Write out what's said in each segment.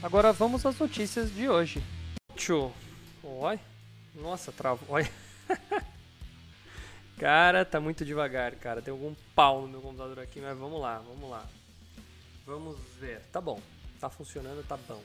Agora vamos às notícias de hoje. Tchô. Oi. Nossa, travou. Oi. cara, tá muito devagar, cara. Tem algum pau no meu computador aqui, mas vamos lá, vamos lá. Vamos ver. Tá bom. Tá funcionando, tá bom.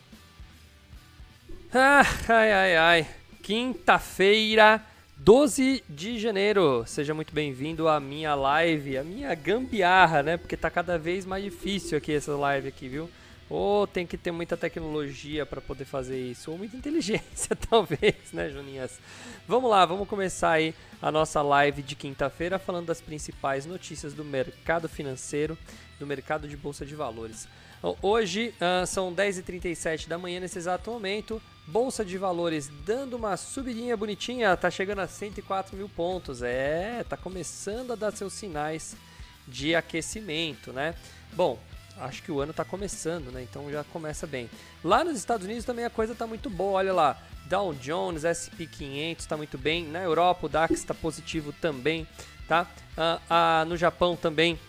Ah, ai, ai, ai. Quinta-feira, 12 de janeiro. Seja muito bem-vindo à minha live, a minha gambiarra, né? Porque tá cada vez mais difícil aqui essa live aqui, viu? Ou tem que ter muita tecnologia para poder fazer isso, ou muita inteligência, talvez, né, Juninhas? Vamos lá, vamos começar aí a nossa live de quinta-feira falando das principais notícias do mercado financeiro, do mercado de bolsa de valores. Hoje uh, são 10h37 da manhã nesse exato momento. Bolsa de valores dando uma subidinha bonitinha, tá chegando a 104 mil pontos. É, tá começando a dar seus sinais de aquecimento, né? Bom, acho que o ano está começando, né? Então já começa bem. Lá nos Estados Unidos também a coisa está muito boa, olha lá. Dow Jones, SP 500 está muito bem. Na Europa o DAX está positivo também, tá? Ah, ah, no Japão também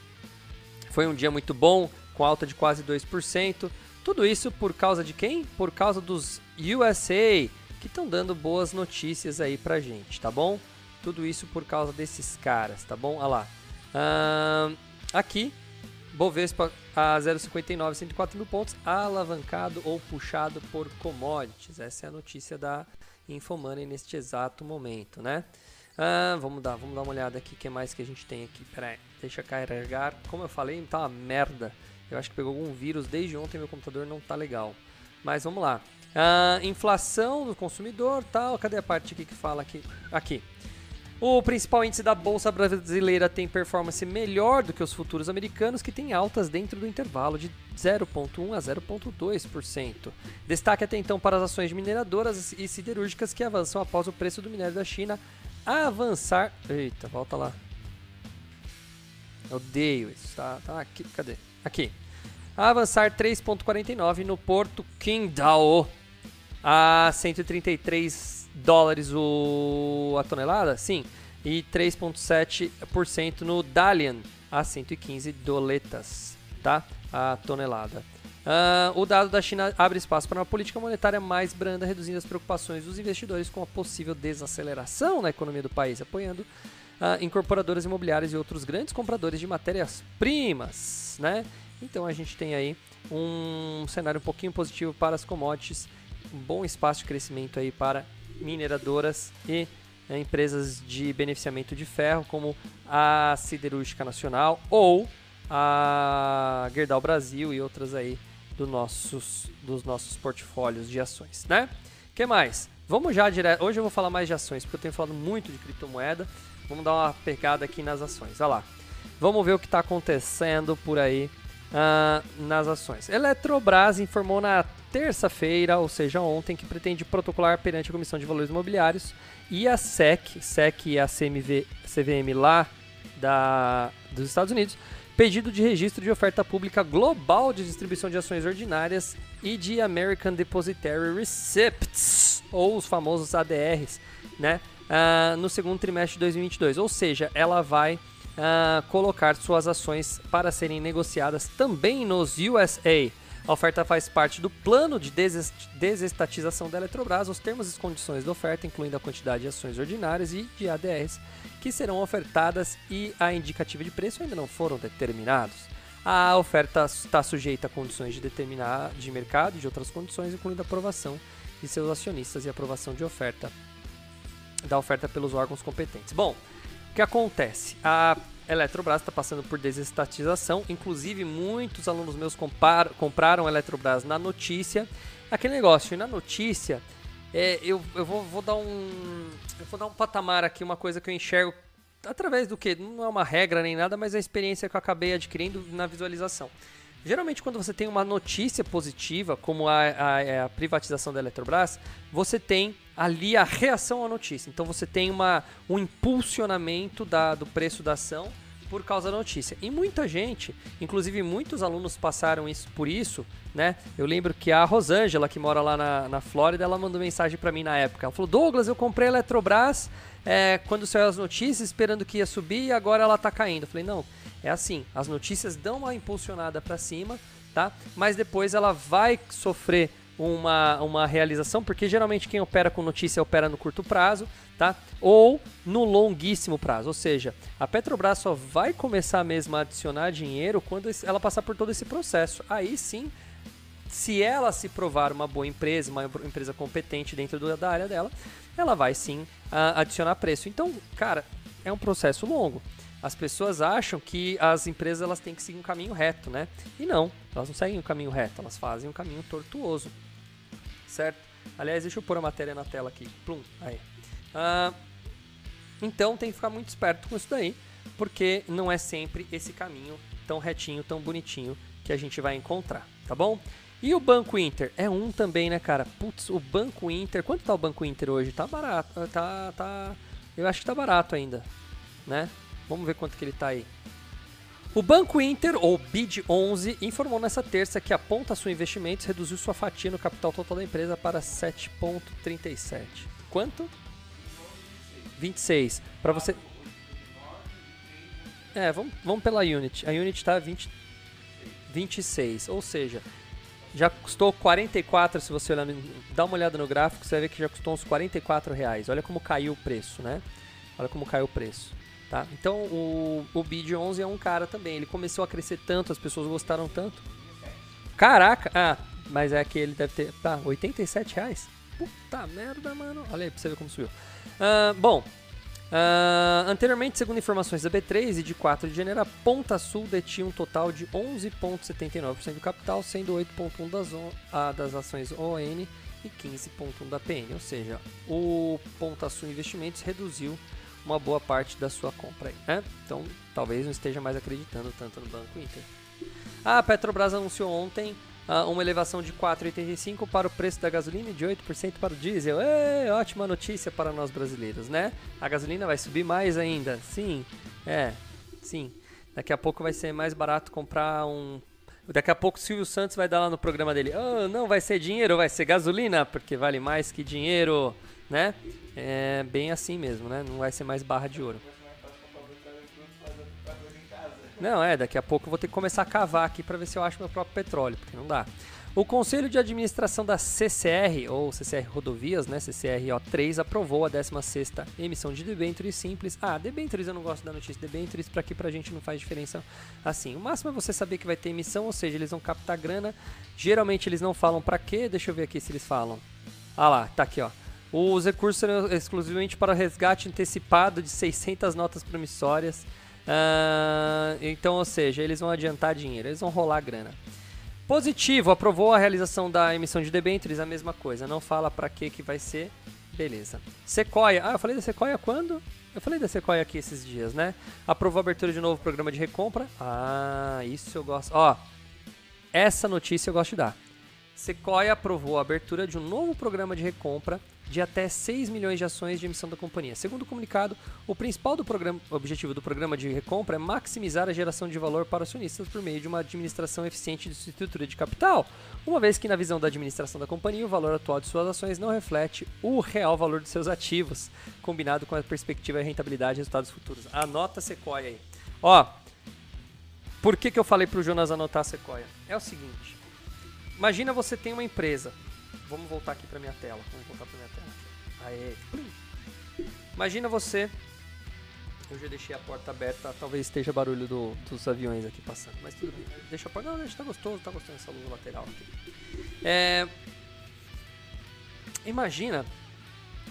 foi um dia muito bom, com alta de quase 2%. Tudo isso por causa de quem? Por causa dos USA, que estão dando boas notícias aí pra gente, tá bom? Tudo isso por causa desses caras, tá bom? Olha lá. Ah, aqui Bovespa a 0,59, 104 mil pontos, alavancado ou puxado por commodities. Essa é a notícia da Infomoney neste exato momento, né? Ah, vamos dar, vamos dar uma olhada aqui, o que mais que a gente tem aqui? Pera aí, deixa carregar. Como eu falei, tá uma merda. Eu acho que pegou algum vírus desde ontem, meu computador não tá legal. Mas vamos lá. Ah, inflação do consumidor, tal. Cadê a parte aqui que fala aqui? Aqui. O principal índice da bolsa brasileira tem performance melhor do que os futuros americanos, que têm altas dentro do intervalo de 0,1 a 0,2%. Destaque até então para as ações mineradoras e siderúrgicas que avançam após o preço do minério da China avançar. Eita, volta lá. Eu odeio isso, tá? Tá aqui, cadê? Aqui. Avançar 3,49 no Porto Qingdao a 133 dólares o, a tonelada, sim, e 3,7% no Dalian a 115 doletas, tá? A tonelada. Uh, o dado da China abre espaço para uma política monetária mais branda, reduzindo as preocupações dos investidores com a possível desaceleração na economia do país, apoiando uh, incorporadoras imobiliárias e outros grandes compradores de matérias-primas, né? Então a gente tem aí um cenário um pouquinho positivo para as commodities, um bom espaço de crescimento aí para mineradoras e né, empresas de beneficiamento de ferro, como a Siderúrgica Nacional ou a Gerdau Brasil e outras aí do nossos, dos nossos portfólios de ações, né? que mais? Vamos já direto. Hoje eu vou falar mais de ações, porque eu tenho falado muito de criptomoeda. Vamos dar uma pegada aqui nas ações. Olha lá. Vamos ver o que está acontecendo por aí uh, nas ações. Eletrobras informou na terça-feira, ou seja, ontem, que pretende protocolar perante a Comissão de Valores Imobiliários e a SEC, SEC e a CMV, CVM lá da, dos Estados Unidos, pedido de registro de oferta pública global de distribuição de ações ordinárias e de American Depositary Receipts, ou os famosos ADRs, né, uh, no segundo trimestre de 2022. Ou seja, ela vai uh, colocar suas ações para serem negociadas também nos USA. A oferta faz parte do plano de desestatização da Eletrobras. Os termos e condições da oferta, incluindo a quantidade de ações ordinárias e de ADRs que serão ofertadas e a indicativa de preço ainda não foram determinados. A oferta está sujeita a condições de determinar de mercado e de outras condições, incluindo a aprovação de seus acionistas e aprovação de oferta da oferta pelos órgãos competentes. Bom, o que acontece? A Eletrobras está passando por desestatização, inclusive muitos alunos meus compar, compraram Eletrobras na notícia. Aquele negócio, na notícia, é, eu, eu vou, vou, dar um. Eu vou dar um patamar aqui, uma coisa que eu enxergo através do que? Não é uma regra nem nada, mas a experiência que eu acabei adquirindo na visualização. Geralmente, quando você tem uma notícia positiva, como a, a, é a, privatização da Eletrobras, você tem ali a reação à notícia. Então, você tem uma, um impulsionamento da, do preço da ação por causa da notícia. E muita gente, inclusive muitos alunos passaram isso por isso, né? Eu lembro que a Rosângela, que mora lá na, na Flórida, ela mandou mensagem para mim na época. Ela falou: Douglas, eu comprei a Eletrobras é, quando saiu as notícias, esperando que ia subir e agora ela tá caindo. Eu falei: não é assim, as notícias dão uma impulsionada para cima, tá? Mas depois ela vai sofrer uma, uma realização, porque geralmente quem opera com notícia opera no curto prazo, tá? Ou no longuíssimo prazo. Ou seja, a Petrobras só vai começar mesmo a adicionar dinheiro quando ela passar por todo esse processo. Aí sim, se ela se provar uma boa empresa, uma empresa competente dentro da área dela, ela vai sim adicionar preço. Então, cara, é um processo longo as pessoas acham que as empresas elas têm que seguir um caminho reto, né? E não, elas não seguem um caminho reto, elas fazem um caminho tortuoso, certo? Aliás, deixa eu pôr a matéria na tela aqui. Plum, aí. Ah, então tem que ficar muito esperto com isso daí, porque não é sempre esse caminho tão retinho, tão bonitinho que a gente vai encontrar, tá bom? E o Banco Inter? É um também, né, cara? Putz, o Banco Inter. Quanto tá o Banco Inter hoje? Tá barato. Tá. tá eu acho que tá barato ainda, né? Vamos ver quanto que ele está aí. O Banco Inter, ou BID11, informou nessa terça que a Sul Investimentos reduziu sua fatia no capital total da empresa para 7,37. Quanto? 26. Para você. É, vamos, vamos pela Unit. A Unit está 20, 26. Ou seja, já custou 44. Se você olhar, dá uma olhada no gráfico, você vai ver que já custou uns 44 reais. Olha como caiu o preço, né? Olha como caiu o preço. Tá? Então o, o Bid 11 é um cara também. Ele começou a crescer tanto, as pessoas gostaram tanto. Caraca! Ah, mas é que ele deve ter. Tá, 87 reais? Puta merda, mano. Olha aí pra você ver como subiu. Uh, bom, uh, anteriormente, segundo informações da B3 e de 4 de janeiro, a Ponta Sul detinha um total de 11,79% do capital, sendo 8,1% das, das ações ON e 15,1% da PN. Ou seja, o Ponta Sul Investimentos reduziu uma boa parte da sua compra aí, né? Então, talvez não esteja mais acreditando tanto no Banco Inter. A Petrobras anunciou ontem uh, uma elevação de 4,85 para o preço da gasolina e de 8% para o diesel. Ei, ótima notícia para nós brasileiros, né? A gasolina vai subir mais ainda. Sim, é, sim. Daqui a pouco vai ser mais barato comprar um Daqui a pouco o Silvio Santos vai dar lá no programa dele: oh, não vai ser dinheiro, vai ser gasolina, porque vale mais que dinheiro né? É bem assim mesmo, né? Não vai ser mais barra de ouro. Não, é, daqui a pouco eu vou ter que começar a cavar aqui para ver se eu acho meu próprio petróleo, porque não dá. O Conselho de Administração da CCR, ou CCR Rodovias, né, CCRO3, aprovou a 16ª emissão de debêntures simples. Ah, debêntures eu não gosto da notícia, debêntures para aqui pra gente não faz diferença assim. O máximo é você saber que vai ter emissão, ou seja, eles vão captar grana. Geralmente eles não falam para quê, deixa eu ver aqui se eles falam. Ah lá, tá aqui ó. Os recursos serão exclusivamente para resgate antecipado de 600 notas promissórias. Uh, então, ou seja, eles vão adiantar dinheiro, eles vão rolar grana. Positivo, aprovou a realização da emissão de debêntures, a mesma coisa. Não fala para que que vai ser. Beleza. Sequoia. Ah, eu falei da Sequoia quando? Eu falei da Sequoia aqui esses dias, né? Aprovou a abertura de novo programa de recompra. Ah, isso eu gosto. Ó, essa notícia eu gosto de dar. Sequoia aprovou a abertura de um novo programa de recompra de até 6 milhões de ações de emissão da companhia. Segundo o comunicado, o principal do programa, objetivo do programa de recompra é maximizar a geração de valor para acionistas por meio de uma administração eficiente de estrutura de capital, uma vez que, na visão da administração da companhia, o valor atual de suas ações não reflete o real valor de seus ativos, combinado com a perspectiva de rentabilidade e resultados futuros. Anota Sequoia aí. Ó, por que, que eu falei para o Jonas anotar a Sequoia? É o seguinte, imagina você tem uma empresa, vamos voltar aqui para minha tela, vamos voltar para minha tela. Aê. Imagina você. Eu já deixei a porta aberta, talvez esteja barulho do, dos aviões aqui passando, mas tudo bem. Deixa a. Não, deixa, tá gostoso, tá gostando dessa luz lateral aqui. É, imagina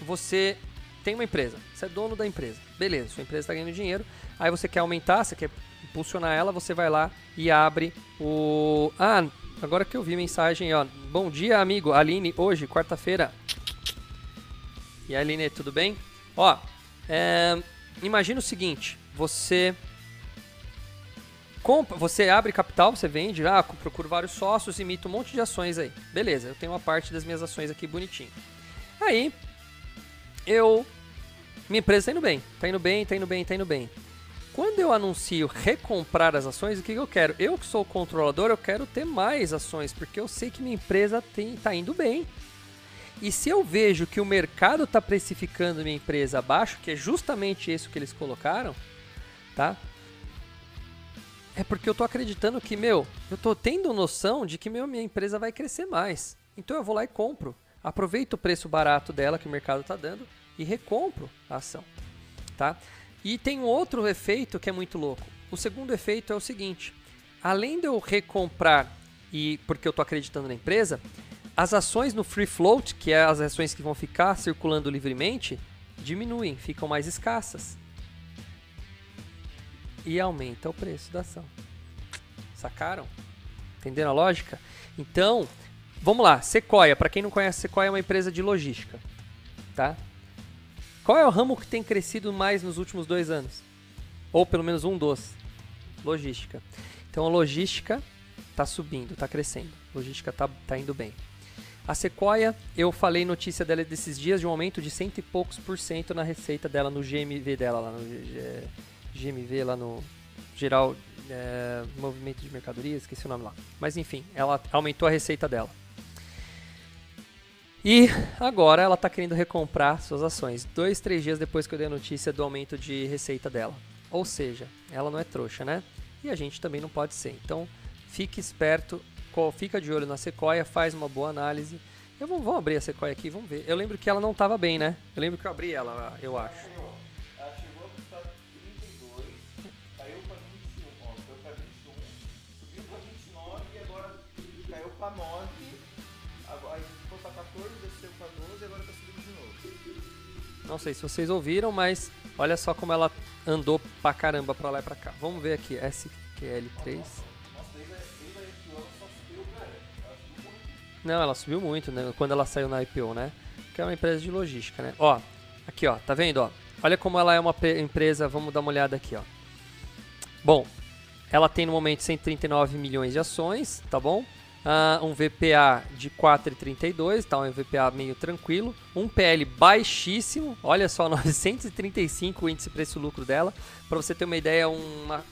você tem uma empresa, você é dono da empresa, beleza, sua empresa está ganhando dinheiro, aí você quer aumentar, você quer impulsionar ela, você vai lá e abre o. Ah, agora que eu vi mensagem, ó. Bom dia, amigo. Aline, hoje, quarta-feira, e aí, Aline, tudo bem? Ó, é, imagina o seguinte, você compra, você abre capital, você vende, ah, procura vários sócios, imita um monte de ações aí. Beleza, eu tenho uma parte das minhas ações aqui bonitinho. Aí, eu. Minha empresa tá indo bem, tá indo bem, tá indo bem, tá indo bem. Quando eu anuncio recomprar as ações, o que, que eu quero? Eu que sou o controlador, eu quero ter mais ações, porque eu sei que minha empresa tem, tá indo bem. E se eu vejo que o mercado está precificando minha empresa abaixo, que é justamente isso que eles colocaram, tá? É porque eu estou acreditando que, meu, eu estou tendo noção de que meu, minha empresa vai crescer mais. Então eu vou lá e compro. Aproveito o preço barato dela que o mercado está dando e recompro a ação, tá? E tem um outro efeito que é muito louco. O segundo efeito é o seguinte: além de eu recomprar e porque eu estou acreditando na empresa, as ações no free float, que é as ações que vão ficar circulando livremente, diminuem, ficam mais escassas. E aumenta o preço da ação. Sacaram? Entenderam a lógica? Então, vamos lá, Sequoia, para quem não conhece, Sequoia é uma empresa de logística, tá? Qual é o ramo que tem crescido mais nos últimos dois anos? Ou pelo menos um dos? Logística. Então a logística está subindo, está crescendo. A logística está tá indo bem. A Sequoia, eu falei notícia dela desses dias de um aumento de cento e poucos por cento na receita dela, no GMV dela, lá no GMV, lá no geral é, movimento de mercadorias, esqueci o nome lá. Mas enfim, ela aumentou a receita dela. E agora ela está querendo recomprar suas ações, dois, três dias depois que eu dei a notícia do aumento de receita dela. Ou seja, ela não é trouxa, né? E a gente também não pode ser. Então, fique esperto, fica de olho na Sequoia, faz uma boa análise. Eu vou, vamos abrir a Sequoia aqui, vamos ver. Eu lembro que ela não estava bem, né? Eu lembro que eu abri ela, eu acho. Ela chegou a 32, caiu para 21, ó, caiu para 21, subiu para 29 e agora caiu para 9. Não sei se vocês ouviram, mas olha só como ela andou pra caramba pra lá e pra cá. Vamos ver aqui, SQL3. Não, ela subiu muito, né? Quando ela saiu na IPO, né? Que é uma empresa de logística, né? Ó, aqui, ó, tá vendo, ó? Olha como ela é uma empresa, vamos dar uma olhada aqui, ó. Bom, ela tem no momento 139 milhões de ações, tá bom? Uh, um VPA de 4,32, tá um VPA meio tranquilo, um PL baixíssimo, olha só, 935 o índice preço-lucro dela, para você ter uma ideia, uma,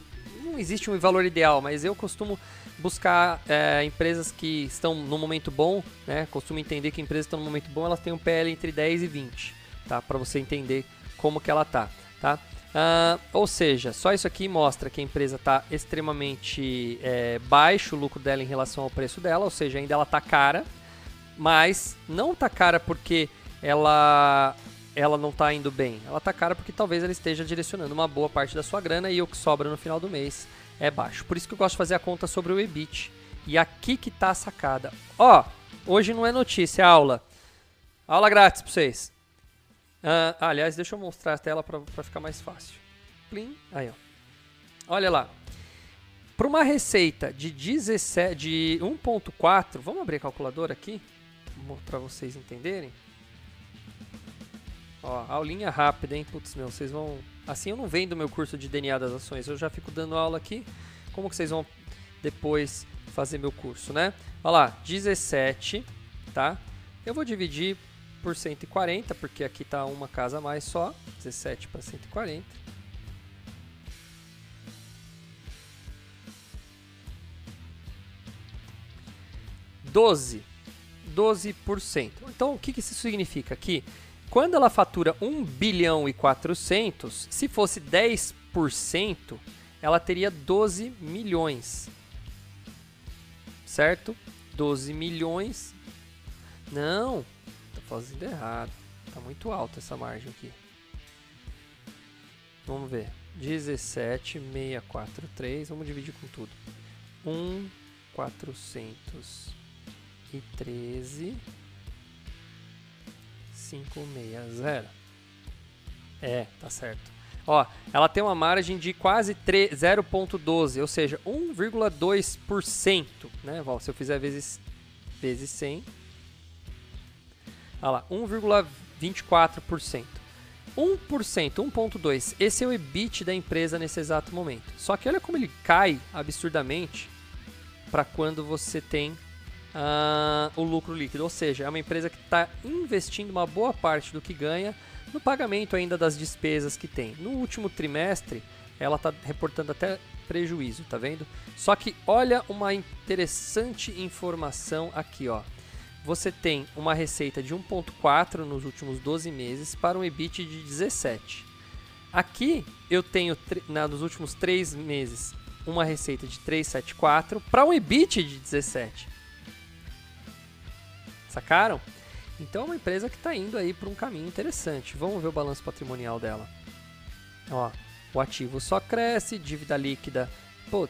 não existe um valor ideal, mas eu costumo buscar é, empresas que estão no momento bom, né, costumo entender que empresas estão no momento bom, elas têm um PL entre 10 e 20, tá, para você entender como que ela tá, tá? Uh, ou seja, só isso aqui mostra que a empresa está extremamente é, baixo o lucro dela em relação ao preço dela, ou seja, ainda ela está cara, mas não está cara porque ela ela não está indo bem. Ela está cara porque talvez ela esteja direcionando uma boa parte da sua grana e o que sobra no final do mês é baixo. Por isso que eu gosto de fazer a conta sobre o EBIT. E aqui que está a sacada. Ó, hoje não é notícia, é aula. Aula grátis para vocês. Uh, aliás, deixa eu mostrar a tela para ficar mais fácil. Plim. Aí, ó. Olha lá. Para uma receita de, 17, de 1.4, vamos abrir a calculadora aqui para vocês entenderem. Ó, aulinha rápida, hein? Putz, meu, vocês vão... Assim eu não vendo meu curso de DNA das ações, eu já fico dando aula aqui. Como que vocês vão depois fazer meu curso, né? Olha lá, 17, tá? Eu vou dividir por 140, porque aqui está uma casa a mais só, 17 para 140. Doze. 12%. Então, o que, que isso significa? Que quando ela fatura 1 bilhão e 400, se fosse 10%, ela teria 12 milhões. Certo? 12 milhões. Não, fazendo errado. Tá muito alta essa margem aqui. Vamos ver. 17,643. Vamos dividir com tudo. 1, 413, 560. É, tá certo. Ó, ela tem uma margem de quase 0,12, ou seja, 1,2%, né, Se eu fizer vezes, vezes 100, Olha lá, 1,24%. 1%, 1.2. Esse é o EBIT da empresa nesse exato momento. Só que olha como ele cai absurdamente para quando você tem uh, o lucro líquido. Ou seja, é uma empresa que está investindo uma boa parte do que ganha no pagamento ainda das despesas que tem. No último trimestre, ela está reportando até prejuízo, tá vendo? Só que olha uma interessante informação aqui, ó. Você tem uma receita de 1.4 nos últimos 12 meses para um EBIT de 17. Aqui eu tenho na, nos últimos 3 meses uma receita de 374 para um EBIT de 17. Sacaram? Então é uma empresa que está indo aí para um caminho interessante. Vamos ver o balanço patrimonial dela. Ó, o ativo só cresce, dívida líquida, pô,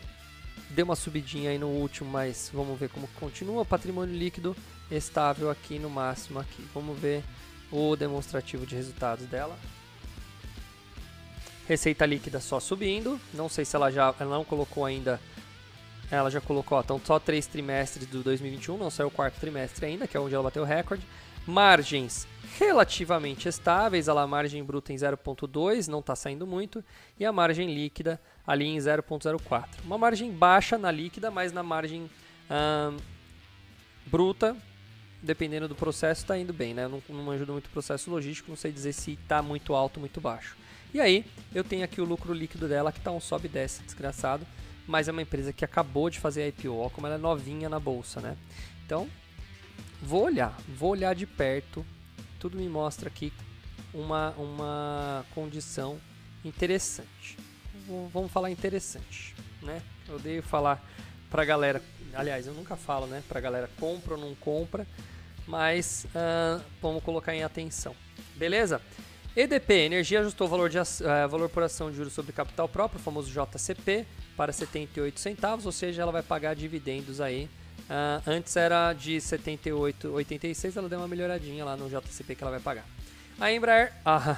deu uma subidinha aí no último, mas vamos ver como continua. Patrimônio líquido estável aqui no máximo aqui. Vamos ver o demonstrativo de resultados dela. Receita líquida só subindo. Não sei se ela já ela não colocou ainda. Ela já colocou, então só três trimestres do 2021, não saiu o quarto trimestre ainda, que é onde ela bateu o recorde. Margens relativamente estáveis, a margem bruta em 0.2, não está saindo muito, e a margem líquida ali em 0.04. Uma margem baixa na líquida, mas na margem hum, bruta, dependendo do processo, está indo bem, né? não, não ajuda muito o processo logístico, não sei dizer se está muito alto ou muito baixo. E aí, eu tenho aqui o lucro líquido dela, que está um sobe e desce desgraçado, mas é uma empresa que acabou de fazer a IPO, como ela é novinha na bolsa, né? Então, vou olhar, vou olhar de perto, tudo me mostra aqui uma, uma condição interessante. Vamos falar interessante, né? Eu odeio falar pra galera, aliás, eu nunca falo, né, pra galera compra ou não compra, mas uh, vamos colocar em atenção. Beleza? EDP, Energia ajustou o valor, de, uh, valor por ação de juros sobre capital próprio, o famoso JCP, para 78 centavos, ou seja, ela vai pagar dividendos aí. Uh, antes era de 78,86, ela deu uma melhoradinha lá no JCP que ela vai pagar. A Embraer, ah,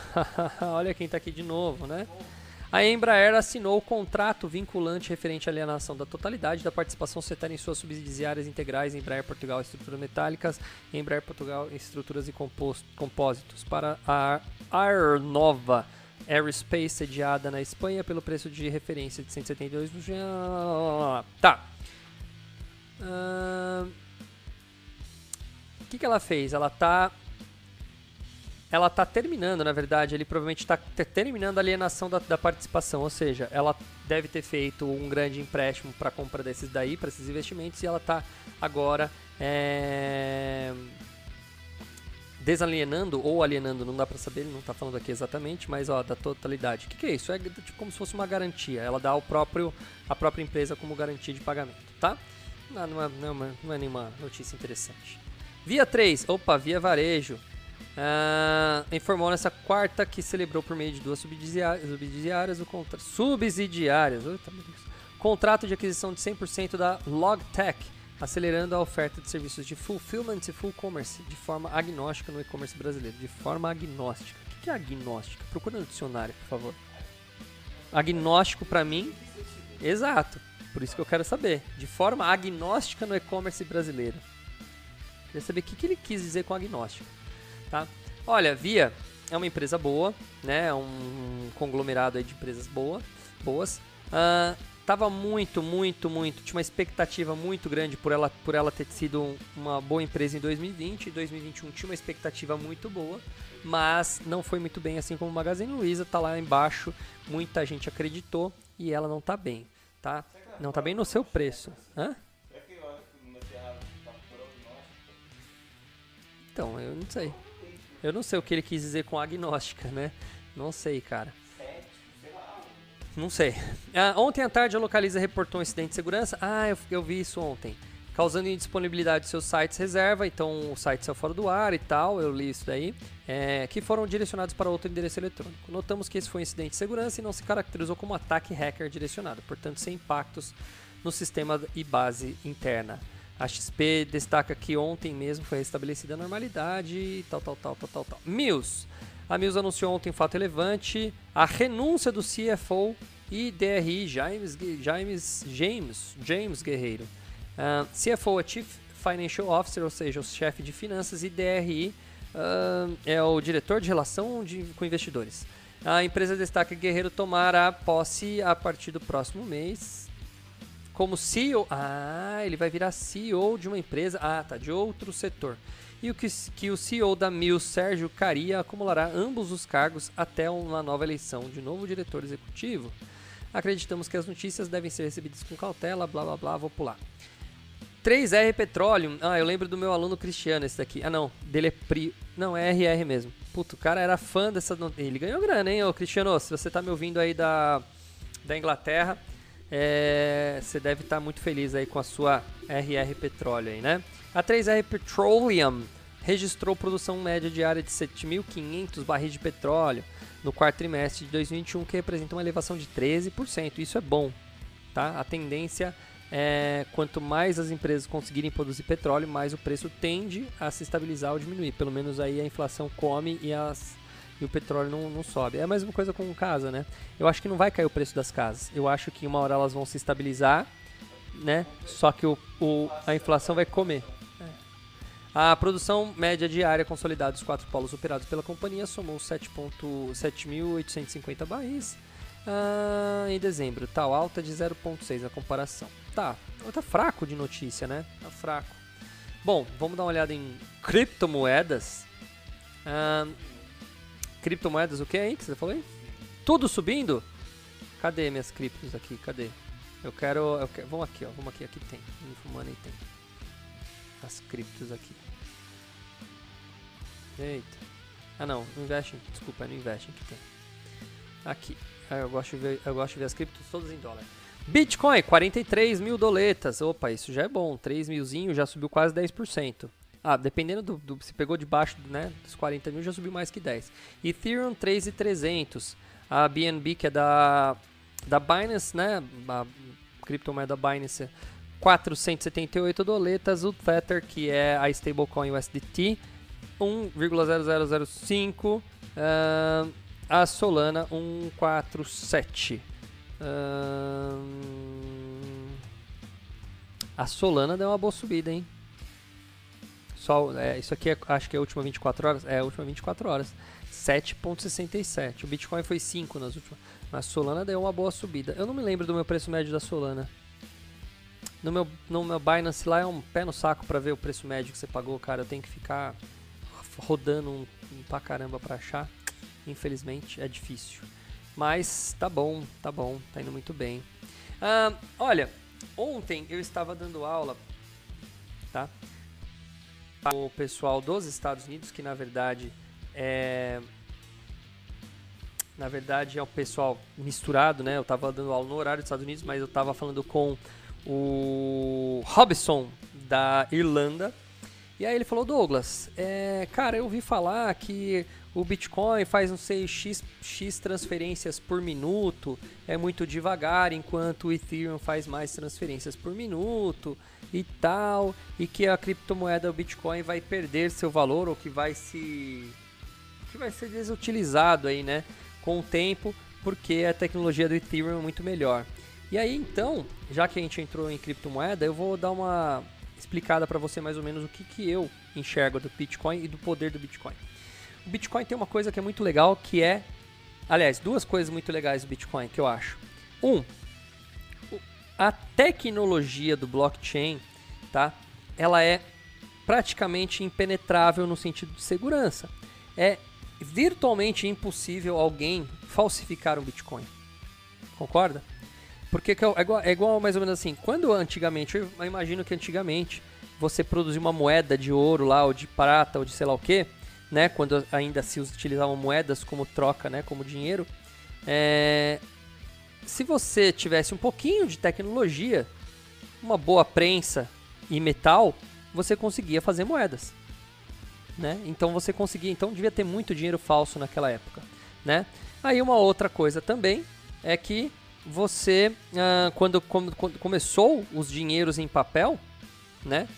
olha quem está aqui de novo, né? A Embraer assinou o contrato vinculante referente à alienação da totalidade da participação setária em suas subsidiárias integrais Embraer Portugal Estruturas Metálicas, Embraer Portugal Estruturas e Compósitos para a Arnova Aerospace sediada na Espanha pelo preço de referência de 172 Tá. O uh... que, que ela fez? Ela tá ela está terminando, na verdade, ele provavelmente está terminando a alienação da, da, participação, ou seja, ela deve ter feito um grande empréstimo para compra desses daí, para esses investimentos, e ela está agora é, desalienando ou alienando, não dá para saber, ele não está falando aqui exatamente, mas ó, da totalidade. O que, que, é isso? É tipo como se fosse uma garantia, ela dá ao próprio, a própria empresa como garantia de pagamento, tá? Não, não, é, não, é, não é nenhuma notícia interessante. Via 3, opa, via varejo. Uh, informou nessa quarta que celebrou por meio de duas subsidiárias, subsidiárias o contra, subsidiárias, contrato de aquisição de 100% da Logtech, acelerando a oferta de serviços de fulfillment e full commerce de forma agnóstica no e-commerce brasileiro. De forma agnóstica. O que é agnóstica? Procura no dicionário, por favor. Agnóstico para mim, exato. Por isso que eu quero saber. De forma agnóstica no e-commerce brasileiro. Queria saber o que, ele quis dizer com agnóstico tá? Olha, Via é uma empresa boa, né? É um conglomerado de empresas boa, boas. Uh, tava muito, muito, muito, tinha uma expectativa muito grande por ela, por ela ter sido uma boa empresa em 2020. Em 2021 tinha uma expectativa muito boa, mas não foi muito bem assim como o Magazine Luiza, tá lá embaixo, muita gente acreditou e ela não tá bem, tá? Não tá bem no seu preço. Hã? Então, eu não sei. Eu não sei o que ele quis dizer com agnóstica, né? Não sei, cara. Não sei. Ah, ontem à tarde a Localiza reportou um incidente de segurança. Ah, eu, eu vi isso ontem. Causando indisponibilidade de seus sites reserva, então o site saiu fora do ar e tal, eu li isso daí, é, que foram direcionados para outro endereço eletrônico. Notamos que esse foi um incidente de segurança e não se caracterizou como ataque hacker direcionado, portanto sem impactos no sistema e base interna. A XP destaca que ontem mesmo foi restabelecida a normalidade e tal, tal, tal, tal, tal, tal. Mills. A Mills anunciou ontem um fato relevante, a renúncia do CFO e DRI James, James, James, James Guerreiro. Uh, CFO é Chief Financial Officer, ou seja, o chefe de finanças, e DRI Uh, é o diretor de relação de, com investidores. A empresa destaca que Guerreiro tomará posse a partir do próximo mês como CEO. Ah, ele vai virar CEO de uma empresa. Ah, tá, de outro setor. E o que, que o CEO da Mil, Sérgio Caria, acumulará ambos os cargos até uma nova eleição de novo diretor executivo. Acreditamos que as notícias devem ser recebidas com cautela, blá blá blá, vou pular. 3R Petroleum. Ah, eu lembro do meu aluno Cristiano, esse daqui. Ah, não, dele é Pri. Não, é RR mesmo. Puto, o cara era fã dessa. Ele ganhou grana, hein, ô Cristiano? Se você tá me ouvindo aí da, da Inglaterra, é... você deve estar tá muito feliz aí com a sua RR Petróleo aí, né? A 3R Petroleum registrou produção média diária de 7.500 barris de petróleo no quarto trimestre de 2021, que representa uma elevação de 13%. Isso é bom, tá? A tendência é, quanto mais as empresas conseguirem produzir petróleo, mais o preço tende a se estabilizar ou diminuir. Pelo menos aí a inflação come e, as, e o petróleo não, não sobe. É a mesma coisa com casa, né? Eu acho que não vai cair o preço das casas. Eu acho que uma hora elas vão se estabilizar, né? Só que o, o a inflação vai comer. A produção média diária consolidada dos quatro polos operados pela companhia somou 7.850 barris uh, em dezembro, tal alta de 0,6 a comparação tá, tá fraco de notícia, né? Tá fraco. Bom, vamos dar uma olhada em criptomoedas. criptomoedas, o que aí que você falou aí? Tudo subindo? Cadê minhas criptos aqui? Cadê? Eu quero, eu quero. Vamos aqui, ó. Vamos aqui, aqui tem. Infomoney tem. As criptos aqui. Eita. Ah não, não investe. Desculpa, não investe que tem. Aqui. Ah, eu gosto de ver, eu gosto de ver as criptos todas em dólar. Bitcoin, 43 mil doletas. Opa, isso já é bom. 3 milzinho já subiu quase 10%. Ah, dependendo do, do se pegou debaixo né, dos 40 mil, já subiu mais que 10. Ethereum 3,300. A BNB, que é da, da Binance, né? A criptomoeda Binance, 478 doletas. O Tether, que é a stablecoin USDT, 1,0005. Uh, a Solana, 147 a Solana deu uma boa subida, hein? Só, é, isso aqui é, acho que é a última 24 horas. É a última 24 horas. 7,67. O Bitcoin foi 5 nas últimas. Mas a Solana deu uma boa subida. Eu não me lembro do meu preço médio da Solana. No meu, no meu Binance lá é um pé no saco para ver o preço médio que você pagou, cara. Eu tenho que ficar rodando um, um pra caramba pra achar. Infelizmente é difícil. Mas tá bom, tá bom, tá indo muito bem. Ah, olha, ontem eu estava dando aula, tá? O pessoal dos Estados Unidos, que na verdade é. Na verdade é um pessoal misturado, né? Eu estava dando aula no horário dos Estados Unidos, mas eu estava falando com o Robson da Irlanda. E aí ele falou, Douglas, é, cara, eu ouvi falar que o Bitcoin faz, não sei, X, X transferências por minuto, é muito devagar, enquanto o Ethereum faz mais transferências por minuto e tal, e que a criptomoeda o Bitcoin vai perder seu valor ou que vai se que vai ser desutilizado aí, né, com o tempo, porque a tecnologia do Ethereum é muito melhor. E aí então, já que a gente entrou em criptomoeda, eu vou dar uma explicada para você mais ou menos o que, que eu enxergo do Bitcoin e do poder do Bitcoin. O Bitcoin tem uma coisa que é muito legal, que é. Aliás, duas coisas muito legais do Bitcoin que eu acho. Um, a tecnologia do blockchain, tá? Ela é praticamente impenetrável no sentido de segurança. É virtualmente impossível alguém falsificar um Bitcoin. Concorda? Porque é igual, é igual mais ou menos assim. Quando antigamente, eu imagino que antigamente você produzia uma moeda de ouro lá, ou de prata, ou de sei lá o que, né, quando ainda se utilizavam moedas como troca, né, como dinheiro, é, se você tivesse um pouquinho de tecnologia, uma boa prensa e metal, você conseguia fazer moedas, né? Então você conseguia, então devia ter muito dinheiro falso naquela época, né? Aí uma outra coisa também é que você, ah, quando, quando, quando começou os dinheiros em papel, né?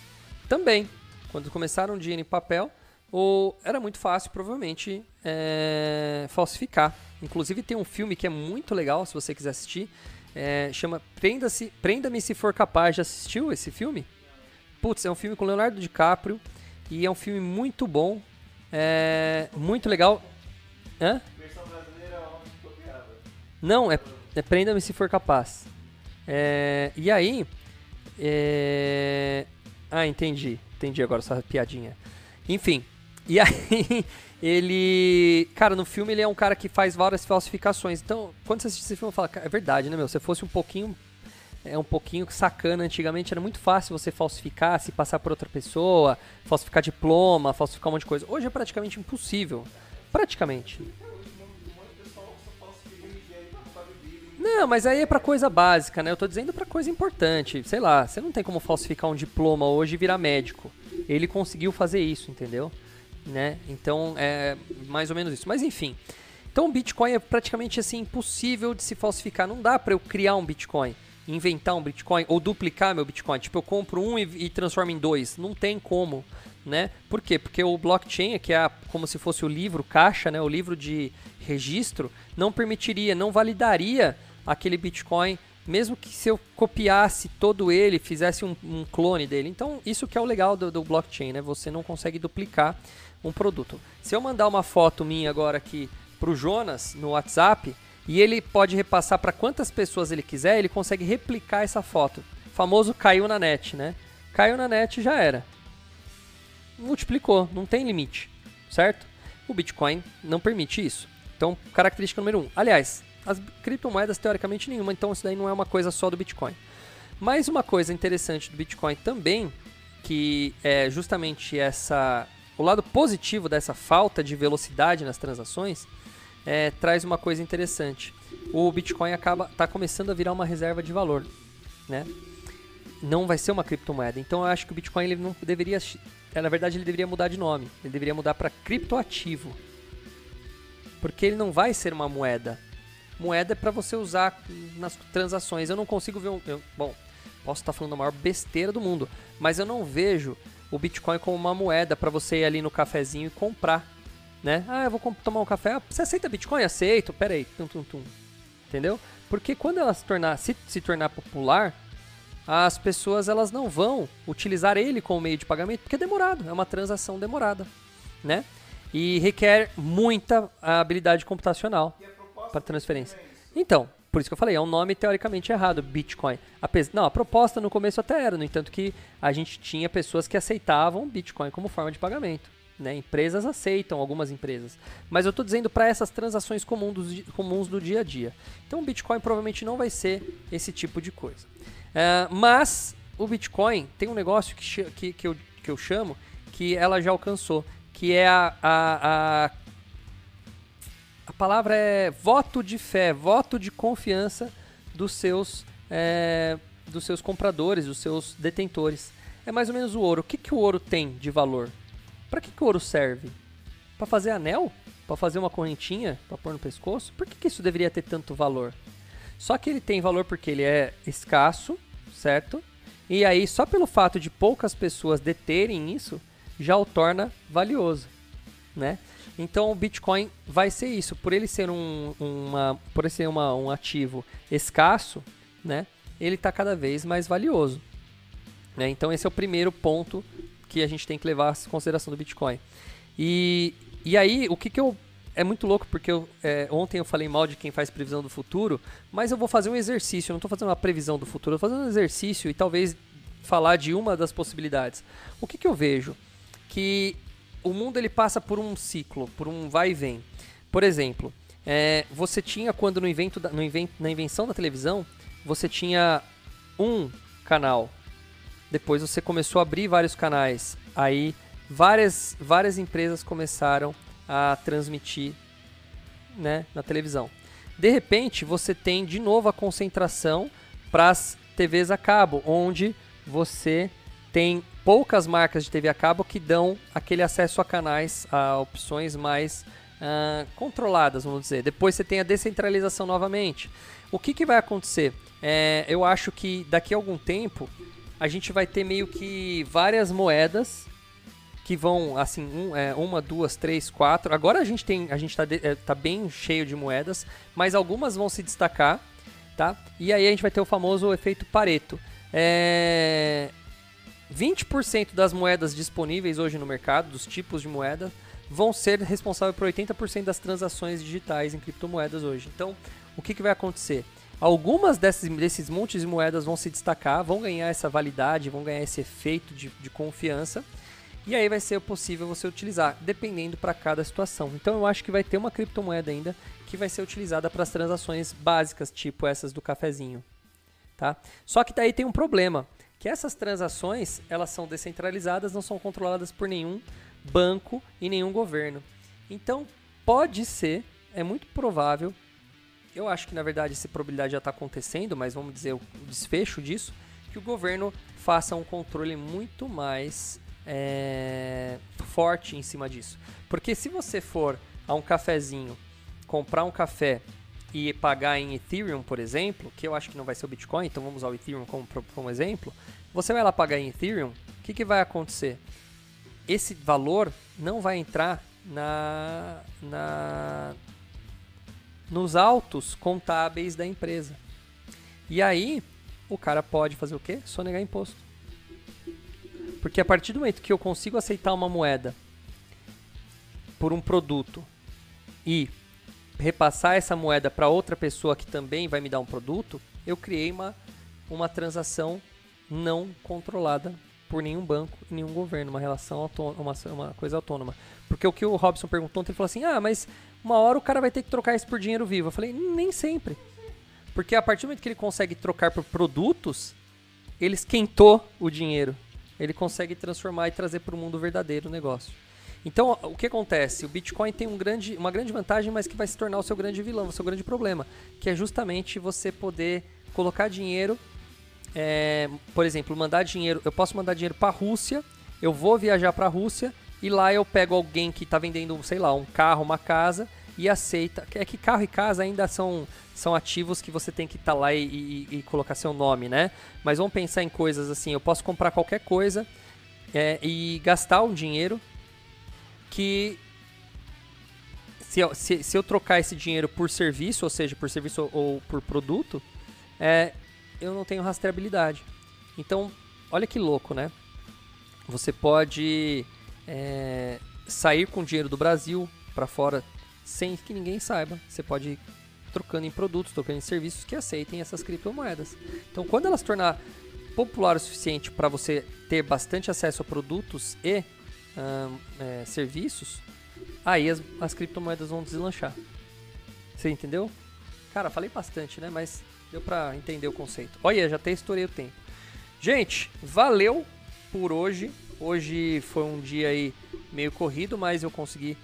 Também, quando começaram o dinheiro em papel, ou era muito fácil, provavelmente, é, falsificar. Inclusive tem um filme que é muito legal, se você quiser assistir, é, chama Prenda-se, Prenda-me se for capaz. Já assistiu esse filme? Putz, é um filme com Leonardo DiCaprio e é um filme muito bom. É muito legal. Hã? Não, é, é prenda-me se for capaz. É, e aí. é, ah, entendi. Entendi agora essa piadinha. Enfim. E aí, ele. Cara, no filme ele é um cara que faz várias falsificações. Então, quando você assiste esse filme, fala, "Cara, é verdade, né, meu? Se fosse um pouquinho. É um pouquinho sacana antigamente, era muito fácil você falsificar, se passar por outra pessoa, falsificar diploma, falsificar um monte de coisa. Hoje é praticamente impossível. Praticamente. Não, mas aí é pra coisa básica, né? Eu tô dizendo pra coisa importante. Sei lá, você não tem como falsificar um diploma hoje e virar médico. Ele conseguiu fazer isso, entendeu? Né? Então é mais ou menos isso. Mas enfim. Então o Bitcoin é praticamente assim impossível de se falsificar. Não dá pra eu criar um Bitcoin, inventar um Bitcoin ou duplicar meu Bitcoin. Tipo, eu compro um e, e transformo em dois. Não tem como, né? Por quê? Porque o blockchain, que é a- como se fosse o livro caixa, né? O livro de registro, não permitiria, não validaria aquele Bitcoin, mesmo que se eu copiasse todo ele, fizesse um, um clone dele. Então, isso que é o legal do, do blockchain, né? Você não consegue duplicar um produto. Se eu mandar uma foto minha agora aqui pro Jonas no WhatsApp e ele pode repassar para quantas pessoas ele quiser, ele consegue replicar essa foto. O famoso caiu na net, né? Caiu na net já era. Multiplicou, não tem limite, certo? O Bitcoin não permite isso. Então, característica número um. Aliás, as criptomoedas teoricamente nenhuma, então isso daí não é uma coisa só do Bitcoin. Mais uma coisa interessante do Bitcoin também, que é justamente essa o lado positivo dessa falta de velocidade nas transações, é, traz uma coisa interessante. O Bitcoin acaba tá começando a virar uma reserva de valor, né? Não vai ser uma criptomoeda. Então eu acho que o Bitcoin ele não deveria, é, na verdade ele deveria mudar de nome. Ele deveria mudar para criptoativo. Porque ele não vai ser uma moeda. Moeda para você usar nas transações. Eu não consigo ver um, eu- bom, posso estar falando a maior besteira do mundo, mas eu não vejo o Bitcoin como uma moeda para você ir ali no cafezinho e comprar, né? Ah, eu vou tomar um café. Ah, você aceita Bitcoin? Aceito. Pera aí. Tum, tum, tum. Entendeu? Porque quando ela se tornar, se, se tornar popular, as pessoas elas não vão utilizar ele como meio de pagamento porque é demorado, é uma transação demorada, né? E requer muita habilidade computacional para transferência. Então, por isso que eu falei, é um nome teoricamente errado, Bitcoin. Não, a proposta no começo até era, no entanto que a gente tinha pessoas que aceitavam Bitcoin como forma de pagamento. Né? Empresas aceitam, algumas empresas. Mas eu estou dizendo para essas transações comuns do, di- comuns do dia a dia. Então o Bitcoin provavelmente não vai ser esse tipo de coisa. É, mas o Bitcoin tem um negócio que, que, que, eu, que eu chamo que ela já alcançou, que é a, a a palavra é voto de fé, voto de confiança dos seus, é, dos seus compradores, dos seus detentores. É mais ou menos o ouro. O que, que o ouro tem de valor? Para que, que o ouro serve? Para fazer anel? Para fazer uma correntinha? Para pôr no pescoço? Por que, que isso deveria ter tanto valor? Só que ele tem valor porque ele é escasso, certo? E aí, só pelo fato de poucas pessoas deterem isso, já o torna valioso, né? Então o Bitcoin vai ser isso, por ele ser um, uma, por ele ser uma, um ativo escasso, né? Ele está cada vez mais valioso, né? Então esse é o primeiro ponto que a gente tem que levar em consideração do Bitcoin. E, e aí o que, que eu é muito louco porque eu, é, ontem eu falei mal de quem faz previsão do futuro, mas eu vou fazer um exercício. Eu não estou fazendo uma previsão do futuro, eu estou fazendo um exercício e talvez falar de uma das possibilidades. O que, que eu vejo? Que o mundo ele passa por um ciclo, por um vai e vem. Por exemplo, é, você tinha quando no, invento da- no na invenção da televisão, você tinha um canal. Depois você começou a abrir vários canais. Aí várias, várias empresas começaram a transmitir né, na televisão. De repente, você tem de novo a concentração para as TVs a cabo, onde você tem poucas marcas de TV a cabo que dão aquele acesso a canais, a opções mais ah, controladas, vamos dizer. Depois você tem a descentralização novamente. O que, que vai acontecer? É, eu acho que daqui a algum tempo a gente vai ter meio que várias moedas que vão assim um, é, uma, duas, três, quatro. Agora a gente tem a gente está tá bem cheio de moedas, mas algumas vão se destacar, tá? E aí a gente vai ter o famoso efeito Pareto. É, 20% das moedas disponíveis hoje no mercado, dos tipos de moeda, vão ser responsáveis por 80% das transações digitais em criptomoedas hoje. Então, o que, que vai acontecer? Algumas desses, desses montes de moedas vão se destacar, vão ganhar essa validade, vão ganhar esse efeito de, de confiança. E aí vai ser possível você utilizar, dependendo para cada situação. Então eu acho que vai ter uma criptomoeda ainda que vai ser utilizada para as transações básicas, tipo essas do cafezinho. Tá? Só que daí tem um problema, que essas transações elas são descentralizadas, não são controladas por nenhum banco e nenhum governo. Então pode ser, é muito provável eu acho que na verdade essa probabilidade já está acontecendo, mas vamos dizer o desfecho disso, que o governo faça um controle muito mais é, forte em cima disso. Porque se você for a um cafezinho, comprar um café e pagar em Ethereum, por exemplo, que eu acho que não vai ser o Bitcoin, então vamos usar o Ethereum como, como exemplo, você vai lá pagar em Ethereum, o que, que vai acontecer? Esse valor não vai entrar na, na, nos autos contábeis da empresa. E aí, o cara pode fazer o quê? Sonegar imposto. Porque a partir do momento que eu consigo aceitar uma moeda por um produto e repassar essa moeda para outra pessoa que também vai me dar um produto, eu criei uma, uma transação não controlada por nenhum banco nenhum governo, uma relação autônoma, uma, uma coisa autônoma. Porque o que o Robson perguntou, ele falou assim: ah, mas uma hora o cara vai ter que trocar isso por dinheiro vivo. Eu falei, nem sempre. Porque a partir do momento que ele consegue trocar por produtos, ele esquentou o dinheiro. Ele consegue transformar e trazer para o mundo verdadeiro o negócio. Então, o que acontece? O Bitcoin tem um grande, uma grande vantagem, mas que vai se tornar o seu grande vilão, o seu grande problema, que é justamente você poder colocar dinheiro, é, por exemplo, mandar dinheiro. Eu posso mandar dinheiro para a Rússia, eu vou viajar para a Rússia e lá eu pego alguém que está vendendo, sei lá, um carro, uma casa e aceita. É que carro e casa ainda são, são ativos que você tem que estar tá lá e, e, e, colocar seu nome, né? Mas vamos pensar em coisas assim: eu posso comprar qualquer coisa é, e gastar um dinheiro que. Se eu, se, se eu trocar esse dinheiro por serviço, ou seja, por serviço ou, por produto, é, eu não tenho rastreabilidade. Então, olha que louco, né? Você pode é, sair com dinheiro do Brasil para fora sem que ninguém saiba. Você pode ir trocando em produtos, trocando em serviços que aceitem essas criptomoedas. Então, quando ela se tornar popular o suficiente para você ter bastante acesso a produtos e é, serviços, aí as, as criptomoedas vão deslanchar. Você entendeu? Cara, falei bastante, né? Mas deu para entender o conceito. Olha, já até estourei o tempo. Gente, valeu por hoje. Hoje foi um dia aí meio corrido, mas eu consegui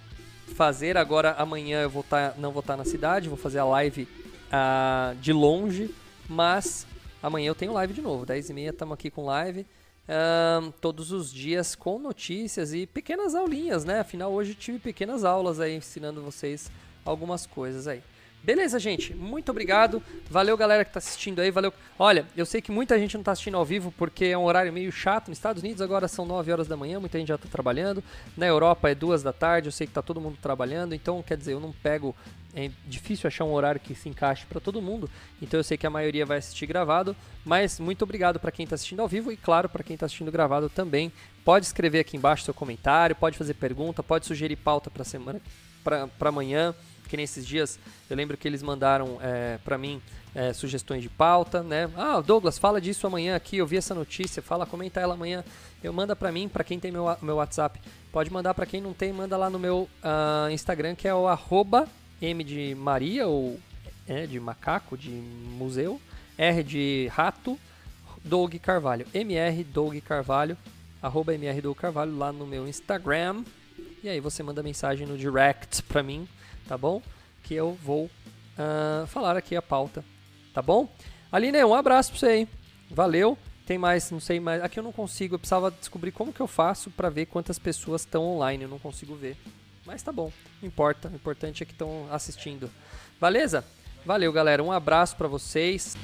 fazer. Agora amanhã eu vou tá, não vou estar tá na cidade, vou fazer a live uh, de longe, mas amanhã eu tenho live de novo. 10h30 estamos aqui com live. Uh, todos os dias com notícias e pequenas aulinhas, né? Afinal, hoje tive pequenas aulas aí ensinando vocês algumas coisas aí. Beleza, gente? Muito obrigado. Valeu, galera que está assistindo aí. Valeu. Olha, eu sei que muita gente não está assistindo ao vivo porque é um horário meio chato. Nos Estados Unidos agora são 9 horas da manhã, muita gente já está trabalhando. Na Europa é 2 da tarde, eu sei que está todo mundo trabalhando. Então, quer dizer, eu não pego. É difícil achar um horário que se encaixe para todo mundo. Então, eu sei que a maioria vai assistir gravado. Mas muito obrigado para quem está assistindo ao vivo e, claro, para quem está assistindo gravado também. Pode escrever aqui embaixo seu comentário, pode fazer pergunta, pode sugerir pauta para semana, para amanhã que nesses dias eu lembro que eles mandaram é, para mim é, sugestões de pauta, né? Ah, Douglas, fala disso amanhã aqui, eu vi essa notícia, fala, comenta ela amanhã. Eu manda para mim, para quem tem meu, meu WhatsApp. Pode mandar para quem não tem, manda lá no meu uh, Instagram, que é o arroba M de Maria, ou é, de macaco, de museu, R de rato, Doug Carvalho. MR Doug Carvalho, arroba MR Doug Carvalho lá no meu Instagram. E aí você manda mensagem no direct pra mim tá bom? Que eu vou uh, falar aqui a pauta, tá bom? Aline, um abraço pra você aí. Valeu. Tem mais, não sei mais. Aqui eu não consigo, eu precisava descobrir como que eu faço para ver quantas pessoas estão online, eu não consigo ver. Mas tá bom, importa, o importante é que estão assistindo. Beleza? Valeu, galera. Um abraço para vocês.